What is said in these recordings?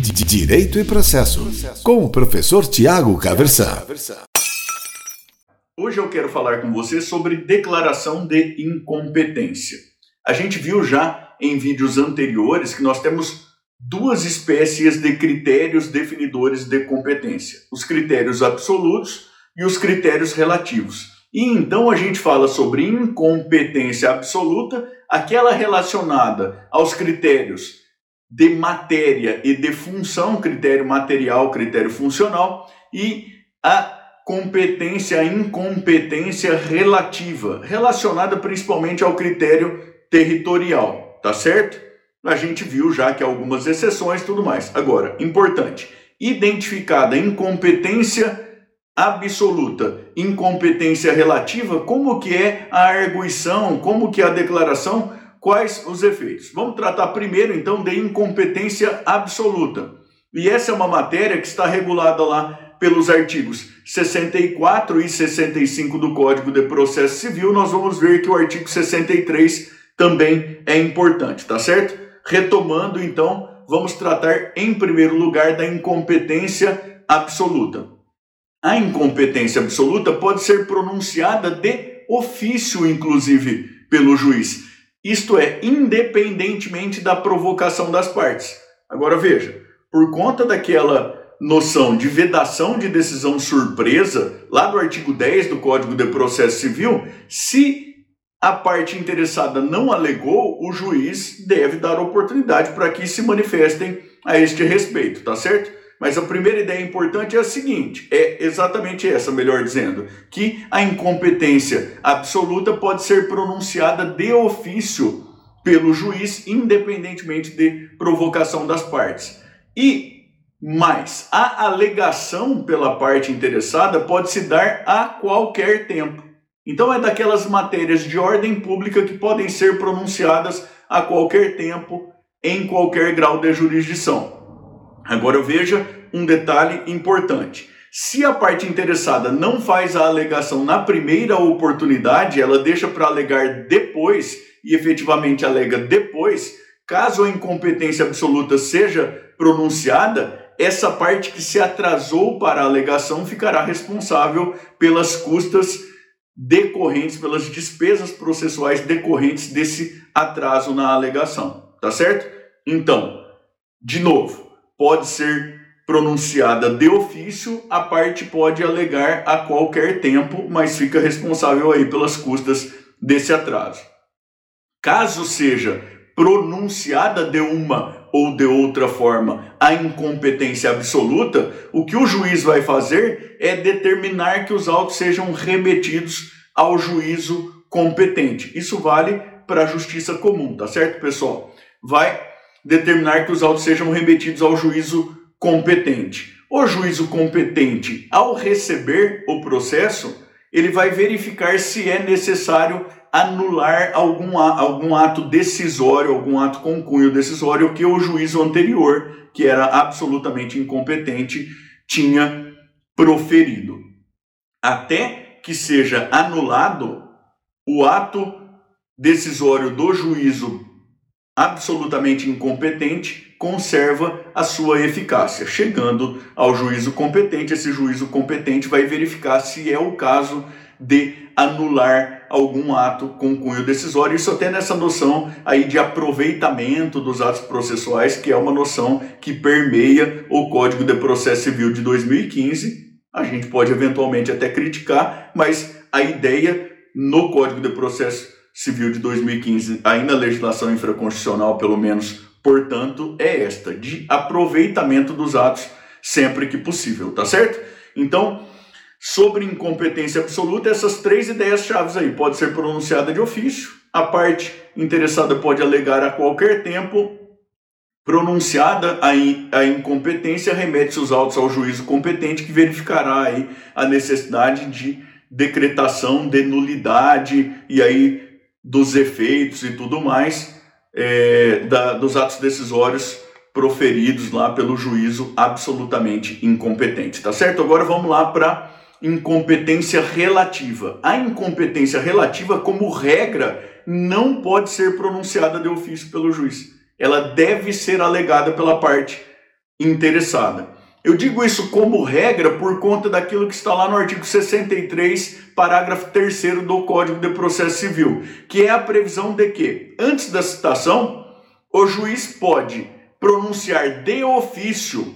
Direito e Processo, com o professor Tiago Caversan. Hoje eu quero falar com você sobre declaração de incompetência. A gente viu já em vídeos anteriores que nós temos duas espécies de critérios definidores de competência: os critérios absolutos e os critérios relativos. E então a gente fala sobre incompetência absoluta, aquela relacionada aos critérios de matéria e de função, critério material, critério funcional, e a competência, a incompetência relativa, relacionada principalmente ao critério territorial, tá certo? A gente viu já que algumas exceções tudo mais. Agora, importante, identificada incompetência absoluta, incompetência relativa, como que é a arguição, como que é a declaração, quais os efeitos. Vamos tratar primeiro então de incompetência absoluta. E essa é uma matéria que está regulada lá pelos artigos 64 e 65 do Código de Processo Civil. Nós vamos ver que o artigo 63 também é importante, tá certo? Retomando então, vamos tratar em primeiro lugar da incompetência absoluta. A incompetência absoluta pode ser pronunciada de ofício, inclusive, pelo juiz. Isto é, independentemente da provocação das partes. Agora veja, por conta daquela noção de vedação de decisão surpresa, lá do artigo 10 do Código de Processo Civil, se a parte interessada não alegou, o juiz deve dar oportunidade para que se manifestem a este respeito, tá certo? Mas a primeira ideia importante é a seguinte: é exatamente essa, melhor dizendo, que a incompetência absoluta pode ser pronunciada de ofício pelo juiz, independentemente de provocação das partes. E mais, a alegação pela parte interessada pode se dar a qualquer tempo. Então é daquelas matérias de ordem pública que podem ser pronunciadas a qualquer tempo, em qualquer grau de jurisdição. Agora veja um detalhe importante. Se a parte interessada não faz a alegação na primeira oportunidade, ela deixa para alegar depois e efetivamente alega depois, caso a incompetência absoluta seja pronunciada, essa parte que se atrasou para a alegação ficará responsável pelas custas decorrentes, pelas despesas processuais decorrentes desse atraso na alegação. Tá certo? Então, de novo, pode ser pronunciada de ofício, a parte pode alegar a qualquer tempo, mas fica responsável aí pelas custas desse atraso. Caso seja pronunciada de uma ou de outra forma a incompetência absoluta, o que o juiz vai fazer é determinar que os autos sejam remetidos ao juízo competente. Isso vale para a justiça comum, tá certo, pessoal? Vai determinar que os autos sejam remetidos ao juízo competente. O juízo competente, ao receber o processo, ele vai verificar se é necessário anular algum, algum ato decisório, algum ato com cunho decisório que o juízo anterior, que era absolutamente incompetente, tinha proferido. Até que seja anulado o ato decisório do juízo absolutamente incompetente conserva a sua eficácia. Chegando ao juízo competente, esse juízo competente vai verificar se é o caso de anular algum ato com cunho decisório. Isso até nessa noção aí de aproveitamento dos atos processuais, que é uma noção que permeia o Código de Processo Civil de 2015. A gente pode eventualmente até criticar, mas a ideia no Código de Processo Civil de 2015, ainda legislação infraconstitucional, pelo menos, portanto, é esta, de aproveitamento dos atos sempre que possível, tá certo? Então, sobre incompetência absoluta, essas três ideias chaves aí pode ser pronunciada de ofício, a parte interessada pode alegar a qualquer tempo, pronunciada a, in, a incompetência, remete os autos ao juízo competente que verificará aí a necessidade de decretação de nulidade e aí dos efeitos e tudo mais é, da, dos atos decisórios proferidos lá pelo juízo absolutamente incompetente, tá certo? Agora vamos lá para incompetência relativa. A incompetência relativa, como regra, não pode ser pronunciada de ofício pelo juiz. Ela deve ser alegada pela parte interessada. Eu digo isso como regra por conta daquilo que está lá no artigo 63, parágrafo 3 do Código de Processo Civil, que é a previsão de que, antes da citação, o juiz pode pronunciar de ofício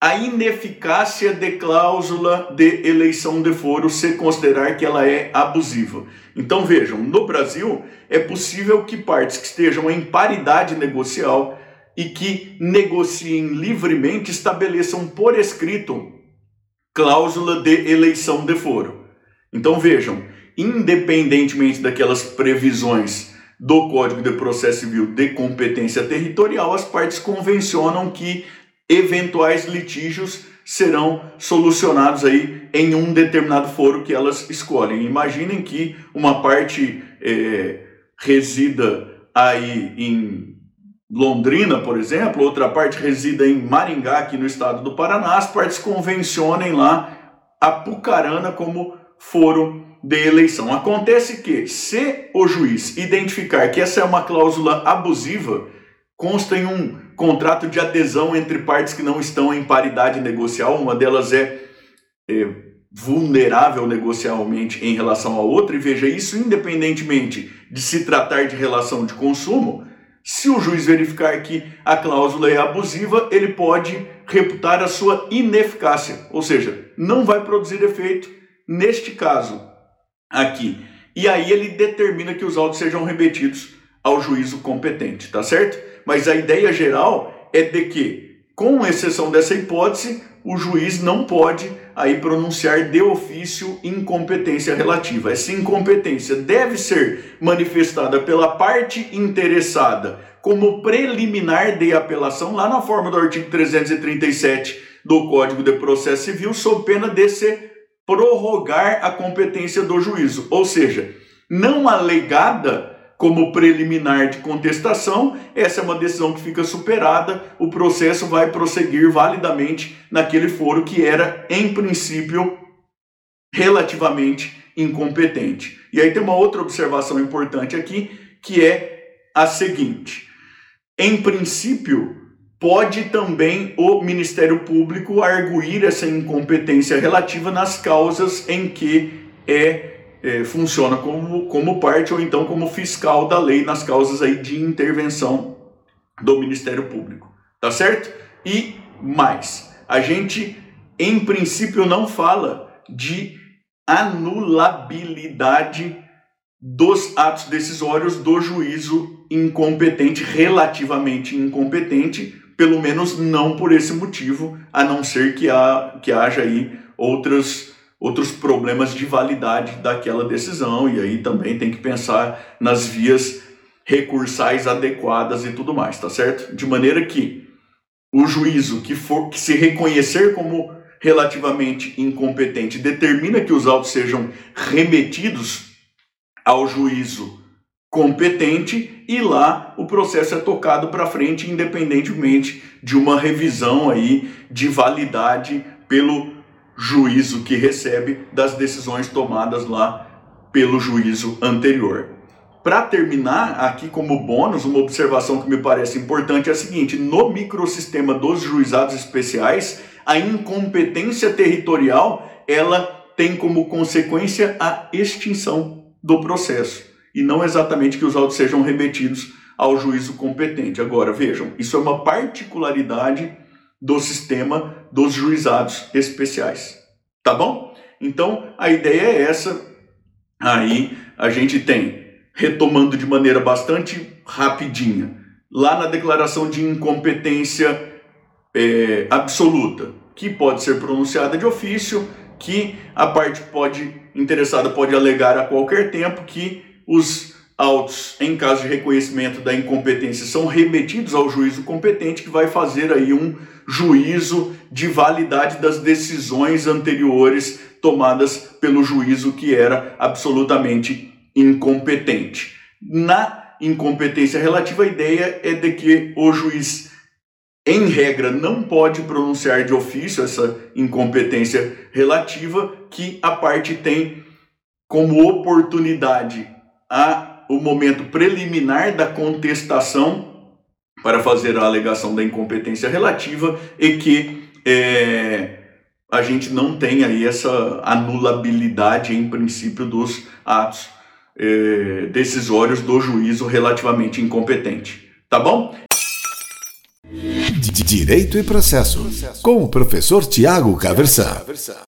a ineficácia de cláusula de eleição de foro se considerar que ela é abusiva. Então vejam, no Brasil é possível que partes que estejam em paridade negocial e que negociem livremente estabeleçam por escrito cláusula de eleição de foro. Então vejam, independentemente daquelas previsões do Código de Processo Civil de competência territorial, as partes convencionam que eventuais litígios serão solucionados aí em um determinado foro que elas escolhem. Imaginem que uma parte é, resida aí em Londrina, por exemplo, outra parte resida em Maringá, aqui no estado do Paraná, as partes convencionem lá a Pucarana como foro de eleição. Acontece que, se o juiz identificar que essa é uma cláusula abusiva, consta em um contrato de adesão entre partes que não estão em paridade negocial, uma delas é, é vulnerável negocialmente em relação à outra, e veja isso independentemente de se tratar de relação de consumo, se o juiz verificar que a cláusula é abusiva, ele pode reputar a sua ineficácia, ou seja, não vai produzir efeito neste caso aqui. E aí ele determina que os autos sejam remetidos ao juízo competente, tá certo? Mas a ideia geral é de que, com exceção dessa hipótese, o juiz não pode aí pronunciar de ofício incompetência relativa. Essa incompetência deve ser manifestada pela parte interessada como preliminar de apelação, lá na forma do artigo 337 do Código de Processo Civil, sob pena de se prorrogar a competência do juízo, ou seja, não alegada como preliminar de contestação, essa é uma decisão que fica superada, o processo vai prosseguir validamente naquele foro que era, em princípio, relativamente incompetente. E aí tem uma outra observação importante aqui, que é a seguinte: em princípio, pode também o Ministério Público arguir essa incompetência relativa nas causas em que é é, funciona como, como parte ou então como fiscal da lei nas causas aí de intervenção do Ministério Público, tá certo? E mais, a gente em princípio não fala de anulabilidade dos atos decisórios do juízo incompetente, relativamente incompetente, pelo menos não por esse motivo, a não ser que, há, que haja aí outras outros problemas de validade daquela decisão, e aí também tem que pensar nas vias recursais adequadas e tudo mais, tá certo? De maneira que o juízo que for que se reconhecer como relativamente incompetente determina que os autos sejam remetidos ao juízo competente e lá o processo é tocado para frente independentemente de uma revisão aí de validade pelo juízo que recebe das decisões tomadas lá pelo juízo anterior. Para terminar, aqui como bônus, uma observação que me parece importante é a seguinte: no microsistema dos juizados especiais, a incompetência territorial ela tem como consequência a extinção do processo e não exatamente que os autos sejam remetidos ao juízo competente. Agora, vejam, isso é uma particularidade do sistema dos juizados especiais. Tá bom? Então, a ideia é essa. Aí a gente tem, retomando de maneira bastante rapidinha, lá na declaração de incompetência é, absoluta, que pode ser pronunciada de ofício, que a parte pode interessada pode alegar a qualquer tempo que os autos, em caso de reconhecimento da incompetência, são remetidos ao juízo competente, que vai fazer aí um juízo de validade das decisões anteriores tomadas pelo juízo que era absolutamente incompetente. Na incompetência relativa, a ideia é de que o juiz, em regra, não pode pronunciar de ofício essa incompetência relativa, que a parte tem como oportunidade a o momento preliminar da contestação para fazer a alegação da incompetência relativa e que é, a gente não tem aí essa anulabilidade em princípio dos atos é, decisórios do juízo relativamente incompetente. Tá bom? Direito e processo, com o professor Tiago Caversan.